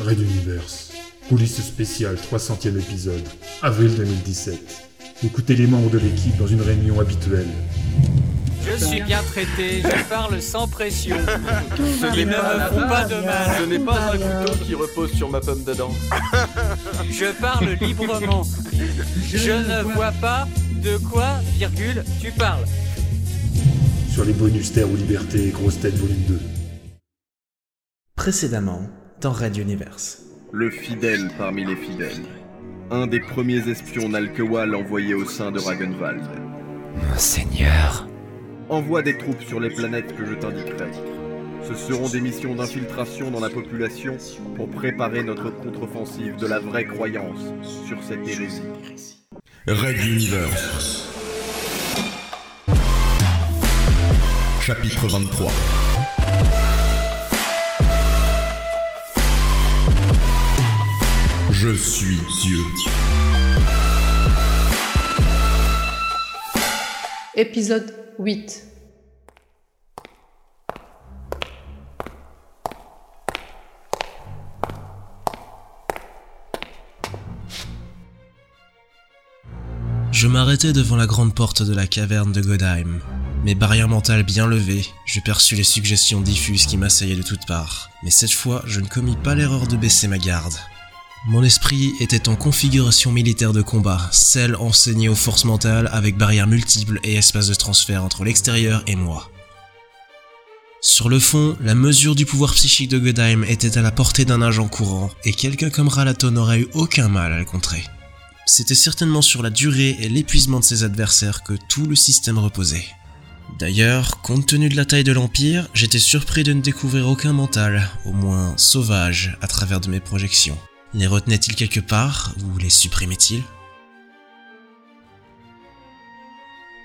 Red Universe. Police spéciale 300e épisode. Avril 2017. Écoutez les membres de l'équipe dans une réunion habituelle. Je suis bien traité, je parle sans pression. N'est ne pas, me font pas de mal. ce n'est pas un couteau qui repose sur ma pomme d'Adam. Je parle librement. Je ne vois pas de quoi, virgule, tu parles. Sur les bonus Terre ou Liberté, Grosse Tête Volume 2. Précédemment, dans Red Universe. Le fidèle parmi les fidèles. Un des premiers espions Nalkewal envoyés au sein de Ragenwald. Monseigneur. Envoie des troupes sur les planètes que je t'indiquerai. Ce seront des missions d'infiltration dans la population pour préparer notre contre-offensive de la vraie croyance sur cette hérésie. Red Universe. Chapitre 23. Je suis Dieu. Épisode 8 Je m'arrêtai devant la grande porte de la caverne de Godheim. Mes barrières mentales bien levées, je perçus les suggestions diffuses qui m'assaillaient de toutes parts. Mais cette fois, je ne commis pas l'erreur de baisser ma garde. Mon esprit était en configuration militaire de combat, celle enseignée aux forces mentales avec barrières multiples et espaces de transfert entre l'extérieur et moi. Sur le fond, la mesure du pouvoir psychique de Godheim était à la portée d'un agent courant, et quelqu'un comme Ralato n'aurait eu aucun mal à le contrer. C'était certainement sur la durée et l'épuisement de ses adversaires que tout le système reposait. D'ailleurs, compte tenu de la taille de l'Empire, j'étais surpris de ne découvrir aucun mental, au moins sauvage, à travers de mes projections. Les retenait-il quelque part, ou les supprimait-il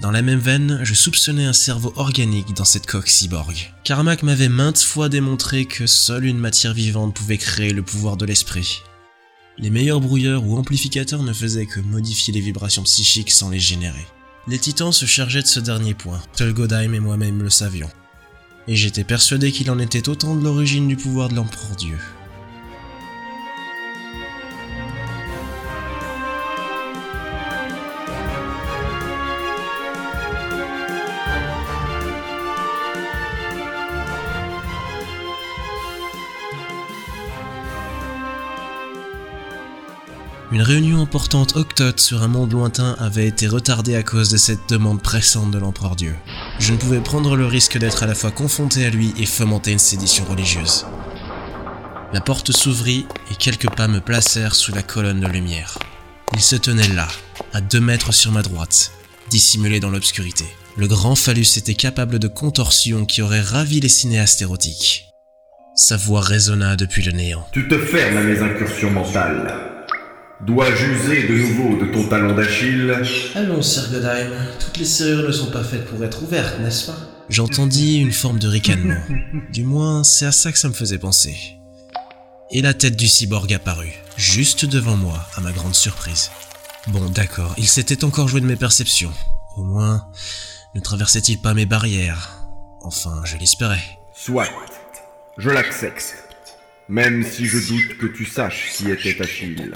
Dans la même veine, je soupçonnais un cerveau organique dans cette coque cyborg. Carmack m'avait maintes fois démontré que seule une matière vivante pouvait créer le pouvoir de l'esprit. Les meilleurs brouilleurs ou amplificateurs ne faisaient que modifier les vibrations psychiques sans les générer. Les titans se chargeaient de ce dernier point, seul Godheim et moi-même le savions. Et j'étais persuadé qu'il en était autant de l'origine du pouvoir de l'empereur Dieu. Une réunion importante octote sur un monde lointain avait été retardée à cause de cette demande pressante de l'empereur Dieu. Je ne pouvais prendre le risque d'être à la fois confronté à lui et fomenter une sédition religieuse. La porte s'ouvrit et quelques pas me placèrent sous la colonne de lumière. Il se tenait là, à deux mètres sur ma droite, dissimulé dans l'obscurité. Le grand phallus était capable de contorsions qui auraient ravi les cinéastes érotiques. Sa voix résonna depuis le néant. Tu te fermes à mes incursions mentales. Dois-je user de nouveau de ton talon d'Achille Allons, Sir Godheim, toutes les serrures ne sont pas faites pour être ouvertes, n'est-ce pas? J'entendis une forme de ricanement. Du moins, c'est à ça que ça me faisait penser. Et la tête du cyborg apparut, juste devant moi, à ma grande surprise. Bon, d'accord, il s'était encore joué de mes perceptions. Au moins, ne traversait-il pas mes barrières? Enfin, je l'espérais. Soit. Je l'accepte. Même si je doute que tu saches qui était Achille.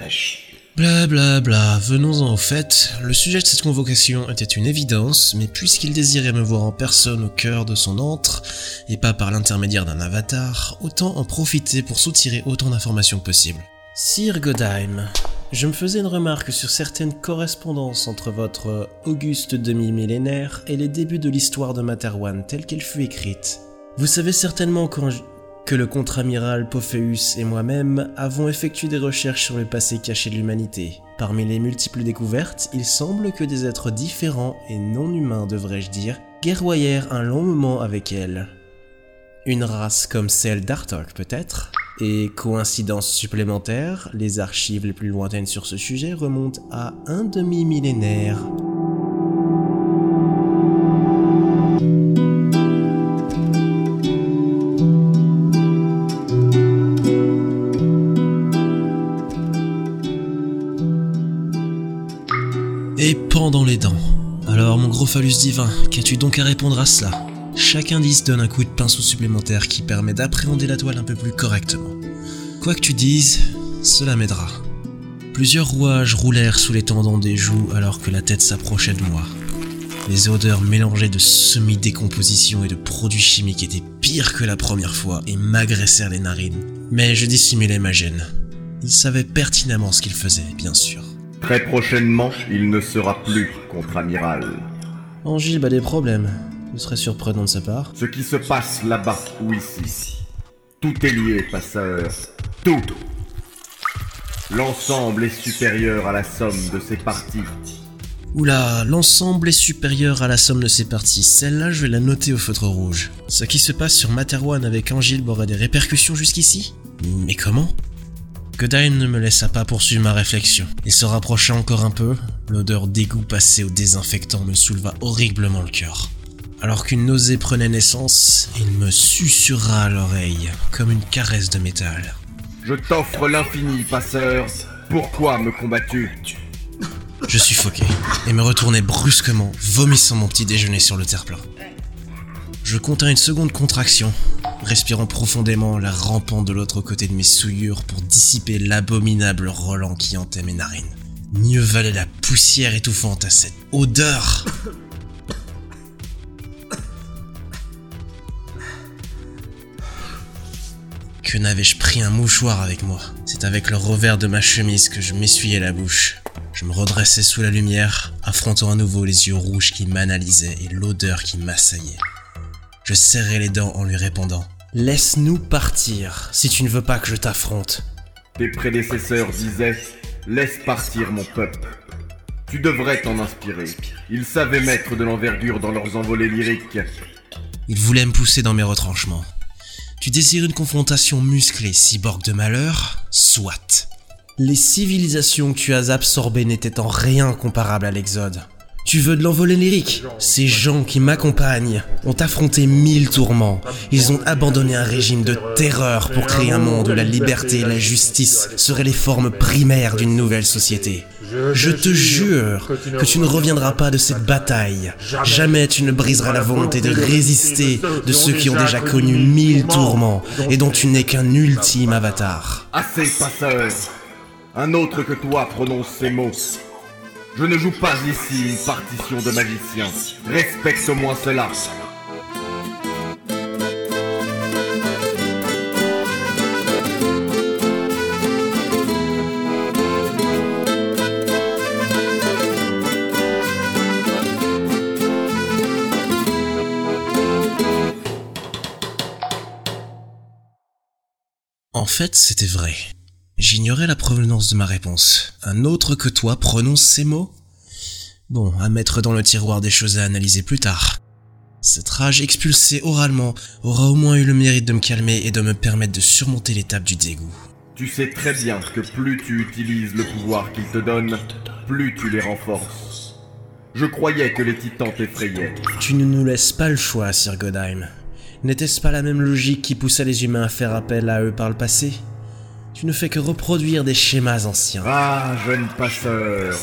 Bla bla bla, venons-en au fait. Le sujet de cette convocation était une évidence, mais puisqu'il désirait me voir en personne au cœur de son antre, et pas par l'intermédiaire d'un avatar, autant en profiter pour soutirer autant d'informations que possible. Sir Godheim, je me faisais une remarque sur certaines correspondances entre votre auguste demi-millénaire et les débuts de l'histoire de Materwan telle qu'elle fut écrite. Vous savez certainement quand que le contre-amiral Pophéus et moi-même avons effectué des recherches sur le passé caché de l'humanité. Parmi les multiples découvertes, il semble que des êtres différents et non humains, devrais-je dire, guerroyèrent un long moment avec elle. Une race comme celle d'Artok peut-être? Et coïncidence supplémentaire, les archives les plus lointaines sur ce sujet remontent à un demi-millénaire. Qu'as-tu donc à répondre à cela? Chaque indice donne un coup de pinceau supplémentaire qui permet d'appréhender la toile un peu plus correctement. Quoi que tu dises, cela m'aidera. Plusieurs rouages roulèrent sous les tendons des joues alors que la tête s'approchait de moi. Les odeurs mélangées de semi-décomposition et de produits chimiques étaient pires que la première fois et m'agressèrent les narines. Mais je dissimulais ma gêne. Il savait pertinemment ce qu'il faisait, bien sûr. Très prochainement, il ne sera plus contre-amiral. Angile a des problèmes. Ce serait surprenant de sa part. Ce qui se passe là-bas ou ici, tout est lié, passeur. Tout. L'ensemble est supérieur à la somme de ses parties. Oula, l'ensemble est supérieur à la somme de ses parties. Celle-là, je vais la noter au feutre rouge. Ce qui se passe sur Materwan avec Angile aurait des répercussions jusqu'ici? Mais comment? Godheim ne me laissa pas poursuivre ma réflexion. Il se rapprocha encore un peu. L'odeur d'égout passé au désinfectant me souleva horriblement le cœur. Alors qu'une nausée prenait naissance, il me susurra à l'oreille, comme une caresse de métal. Je t'offre l'infini, passeur. Pourquoi me combats-tu? Je suffoquai et me retournai brusquement, vomissant mon petit déjeuner sur le terre-plein. Je contins une seconde contraction, respirant profondément la rampant de l'autre côté de mes souillures pour dissiper l'abominable relent qui hantait mes narines. Mieux valait la poussière étouffante à cette odeur Que n'avais-je pris un mouchoir avec moi? C'est avec le revers de ma chemise que je m'essuyais la bouche. Je me redressais sous la lumière, affrontant à nouveau les yeux rouges qui m'analysaient et l'odeur qui m'assaillait. Je serrai les dents en lui répondant Laisse-nous partir si tu ne veux pas que je t'affronte. Tes prédécesseurs disaient Laisse partir mon peuple. Tu devrais t'en inspirer. Ils savaient mettre de l'envergure dans leurs envolées lyriques. Ils voulaient me pousser dans mes retranchements. Tu désires une confrontation musclée, cyborg de malheur? Soit. Les civilisations que tu as absorbées n'étaient en rien comparables à l'Exode. Tu veux de l'envolée lyrique Ces gens qui m'accompagnent ont affronté mille tourments. Ils ont abandonné un régime de terreur pour créer un monde où la liberté et la justice seraient les formes primaires d'une nouvelle société. Je te jure que tu ne reviendras pas de cette bataille. Jamais tu ne briseras la volonté de résister de ceux qui ont déjà connu mille tourments et dont tu n'es qu'un ultime avatar. Assez, passeur Un autre que toi prononce ces mots. Je ne joue pas ici une partition de magicien. Respecte au moins cela. En fait, c'était vrai. J'ignorais la provenance de ma réponse. Un autre que toi prononce ces mots? Bon, à mettre dans le tiroir des choses à analyser plus tard. Cette rage expulsée oralement aura au moins eu le mérite de me calmer et de me permettre de surmonter l'étape du dégoût. Tu sais très bien que plus tu utilises le pouvoir qu'ils te donnent, plus tu les renforces. Je croyais que les titans t'effrayaient. Tu ne nous laisses pas le choix, Sir Godheim. N'était-ce pas la même logique qui poussa les humains à faire appel à eux par le passé? Tu ne fais que reproduire des schémas anciens. Ah, jeune passeur,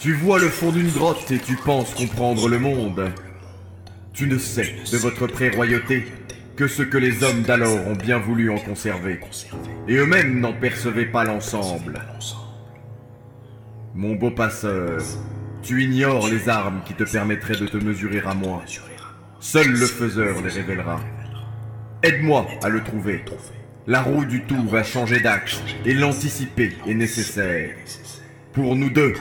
tu vois le fond d'une grotte et tu penses comprendre le monde. Tu ne sais de votre pré-royauté que ce que les hommes d'alors ont bien voulu en conserver. Et eux-mêmes n'en percevaient pas l'ensemble. Mon beau passeur, tu ignores les armes qui te permettraient de te mesurer à moi. Seul le faiseur les révélera. Aide-moi à le trouver. La roue du tout va changer d'axe et l'anticiper est nécessaire. Pour nous deux.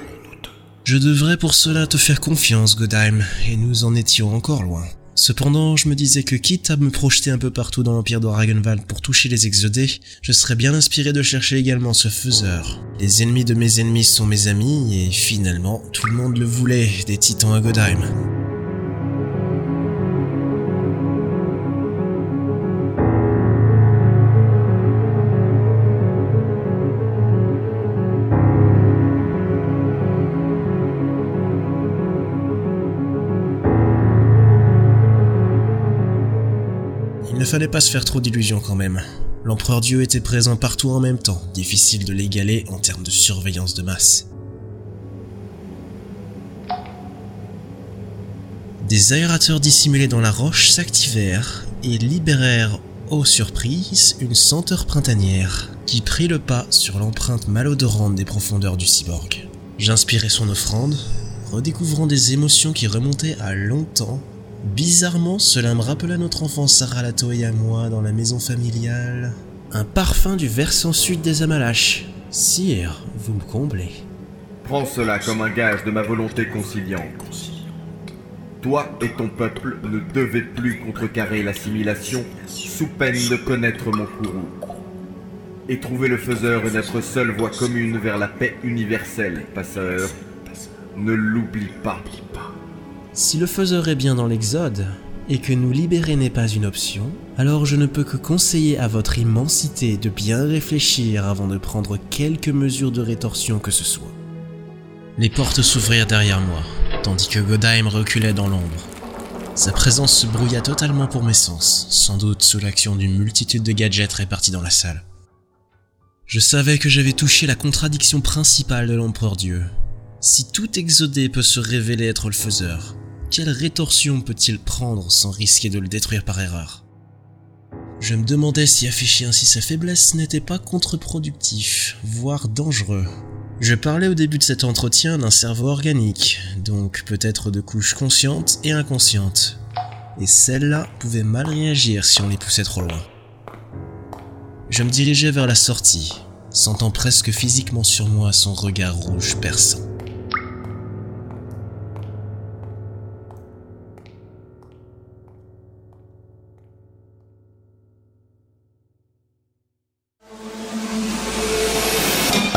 Je devrais pour cela te faire confiance, Godheim, et nous en étions encore loin. Cependant, je me disais que quitte à me projeter un peu partout dans l'empire d'Oragenwald pour toucher les exodés, je serais bien inspiré de chercher également ce faiseur. Les ennemis de mes ennemis sont mes amis, et finalement, tout le monde le voulait, des titans à Godheim. Fallait pas se faire trop d'illusions quand même. L'empereur Dieu était présent partout en même temps, difficile de l'égaler en termes de surveillance de masse. Des aérateurs dissimulés dans la roche s'activèrent et libérèrent, aux surprises, une senteur printanière. qui prit le pas sur l'empreinte malodorante des profondeurs du cyborg. J'inspirais son offrande, redécouvrant des émotions qui remontaient à longtemps. Bizarrement, cela me rappela notre enfance Sarah Lato et à moi dans la maison familiale. Un parfum du versant sud des Amalaches. Sire, vous me comblez. Prends cela comme un gage de ma volonté conciliante. Toi et ton peuple ne devez plus contrecarrer l'assimilation sous peine de connaître mon courroux. Et trouver le faiseur est notre seule voie commune vers la paix universelle, passeur. Ne l'oublie pas. Si le est bien dans l'Exode, et que nous libérer n'est pas une option, alors je ne peux que conseiller à votre immensité de bien réfléchir avant de prendre quelque mesure de rétorsion que ce soit. Les portes s'ouvrirent derrière moi, tandis que Godheim reculait dans l'ombre. Sa présence se brouilla totalement pour mes sens, sans doute sous l'action d'une multitude de gadgets répartis dans la salle. Je savais que j'avais touché la contradiction principale de l'empereur Dieu. Si tout exodé peut se révéler être le faiseur, quelle rétorsion peut-il prendre sans risquer de le détruire par erreur? Je me demandais si afficher ainsi sa faiblesse n'était pas contre-productif, voire dangereux. Je parlais au début de cet entretien d'un cerveau organique, donc peut-être de couches conscientes et inconscientes. Et celles-là pouvaient mal réagir si on les poussait trop loin. Je me dirigeais vers la sortie, sentant presque physiquement sur moi son regard rouge perçant.